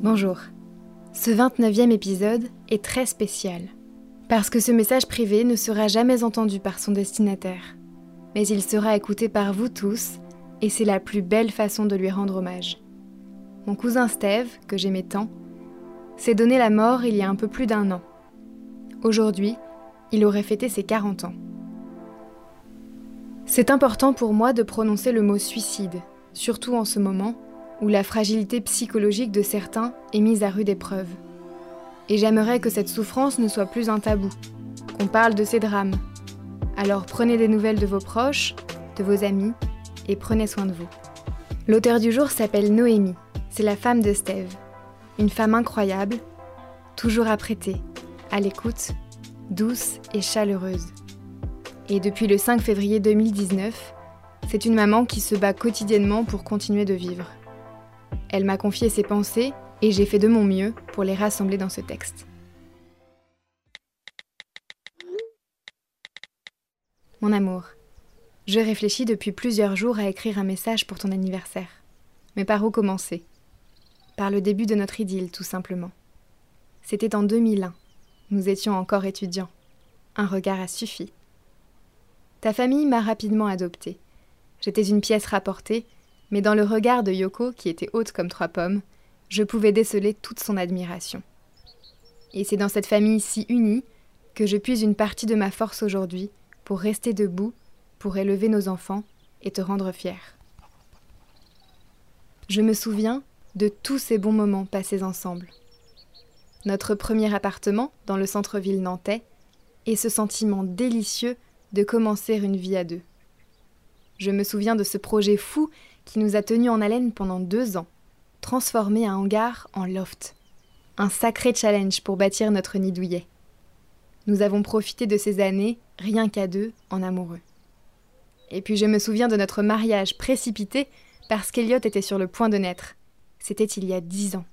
Bonjour. Ce 29e épisode est très spécial. Parce que ce message privé ne sera jamais entendu par son destinataire. Mais il sera écouté par vous tous, et c'est la plus belle façon de lui rendre hommage. Mon cousin Steve, que j'aimais tant, s'est donné la mort il y a un peu plus d'un an. Aujourd'hui, il aurait fêté ses 40 ans. C'est important pour moi de prononcer le mot suicide, surtout en ce moment où la fragilité psychologique de certains est mise à rude épreuve. Et j'aimerais que cette souffrance ne soit plus un tabou, qu'on parle de ces drames. Alors prenez des nouvelles de vos proches, de vos amis, et prenez soin de vous. L'auteur du jour s'appelle Noémie, c'est la femme de Steve. Une femme incroyable, toujours apprêtée, à l'écoute, douce et chaleureuse. Et depuis le 5 février 2019, c'est une maman qui se bat quotidiennement pour continuer de vivre. Elle m'a confié ses pensées et j'ai fait de mon mieux pour les rassembler dans ce texte. Mon amour, je réfléchis depuis plusieurs jours à écrire un message pour ton anniversaire. Mais par où commencer? Par le début de notre idylle, tout simplement. C'était en 2001. Nous étions encore étudiants. Un regard a suffi. Ta famille m'a rapidement adoptée. J'étais une pièce rapportée mais dans le regard de Yoko, qui était haute comme trois pommes, je pouvais déceler toute son admiration. Et c'est dans cette famille si unie que je puise une partie de ma force aujourd'hui pour rester debout, pour élever nos enfants et te rendre fier. Je me souviens de tous ces bons moments passés ensemble. Notre premier appartement dans le centre-ville nantais et ce sentiment délicieux de commencer une vie à deux. Je me souviens de ce projet fou qui nous a tenus en haleine pendant deux ans, transformer un hangar en loft. Un sacré challenge pour bâtir notre nid douillet. Nous avons profité de ces années, rien qu'à deux, en amoureux. Et puis je me souviens de notre mariage précipité parce qu'Eliot était sur le point de naître. C'était il y a dix ans.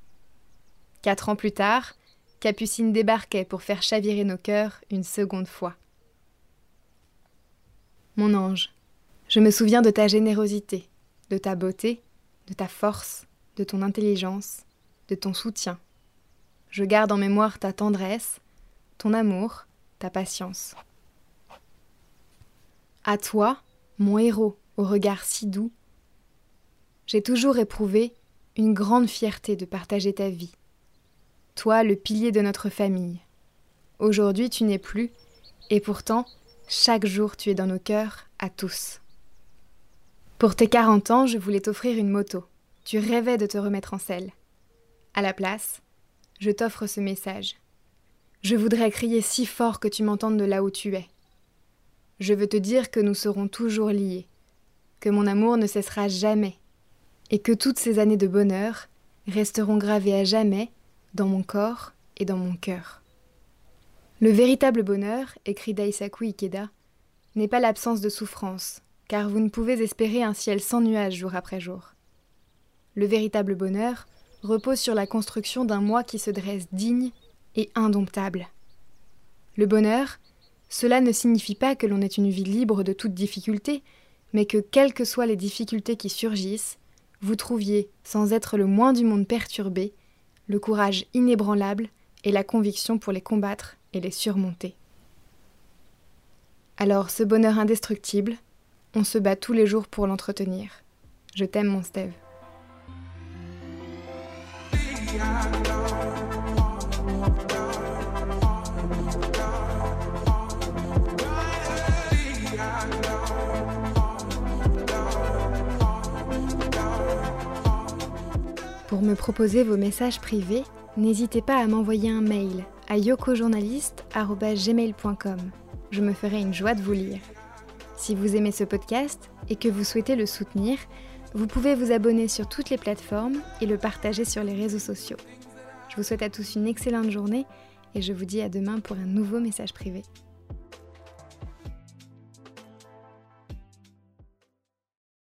Quatre ans plus tard, Capucine débarquait pour faire chavirer nos cœurs une seconde fois. Mon ange, je me souviens de ta générosité, de ta beauté, de ta force, de ton intelligence, de ton soutien. Je garde en mémoire ta tendresse, ton amour, ta patience. À toi, mon héros au regard si doux, j'ai toujours éprouvé une grande fierté de partager ta vie. Toi, le pilier de notre famille. Aujourd'hui, tu n'es plus, et pourtant, chaque jour, tu es dans nos cœurs, à tous. Pour tes 40 ans, je voulais t'offrir une moto. Tu rêvais de te remettre en selle. À la place, je t'offre ce message. Je voudrais crier si fort que tu m'entendes de là où tu es. Je veux te dire que nous serons toujours liés, que mon amour ne cessera jamais, et que toutes ces années de bonheur resteront gravées à jamais dans mon corps et dans mon cœur. Le véritable bonheur, écrit Daisaku Ikeda, n'est pas l'absence de souffrance, car vous ne pouvez espérer un ciel sans nuages jour après jour. Le véritable bonheur repose sur la construction d'un moi qui se dresse digne et indomptable. Le bonheur, cela ne signifie pas que l'on ait une vie libre de toute difficulté, mais que quelles que soient les difficultés qui surgissent, vous trouviez, sans être le moins du monde perturbé, le courage inébranlable et la conviction pour les combattre et les surmonter. Alors ce bonheur indestructible, on se bat tous les jours pour l'entretenir. Je t'aime mon Steve. Pour me proposer vos messages privés, n'hésitez pas à m'envoyer un mail à yokojournaliste.gmail.com. Je me ferai une joie de vous lire. Si vous aimez ce podcast et que vous souhaitez le soutenir, vous pouvez vous abonner sur toutes les plateformes et le partager sur les réseaux sociaux. Je vous souhaite à tous une excellente journée et je vous dis à demain pour un nouveau message privé.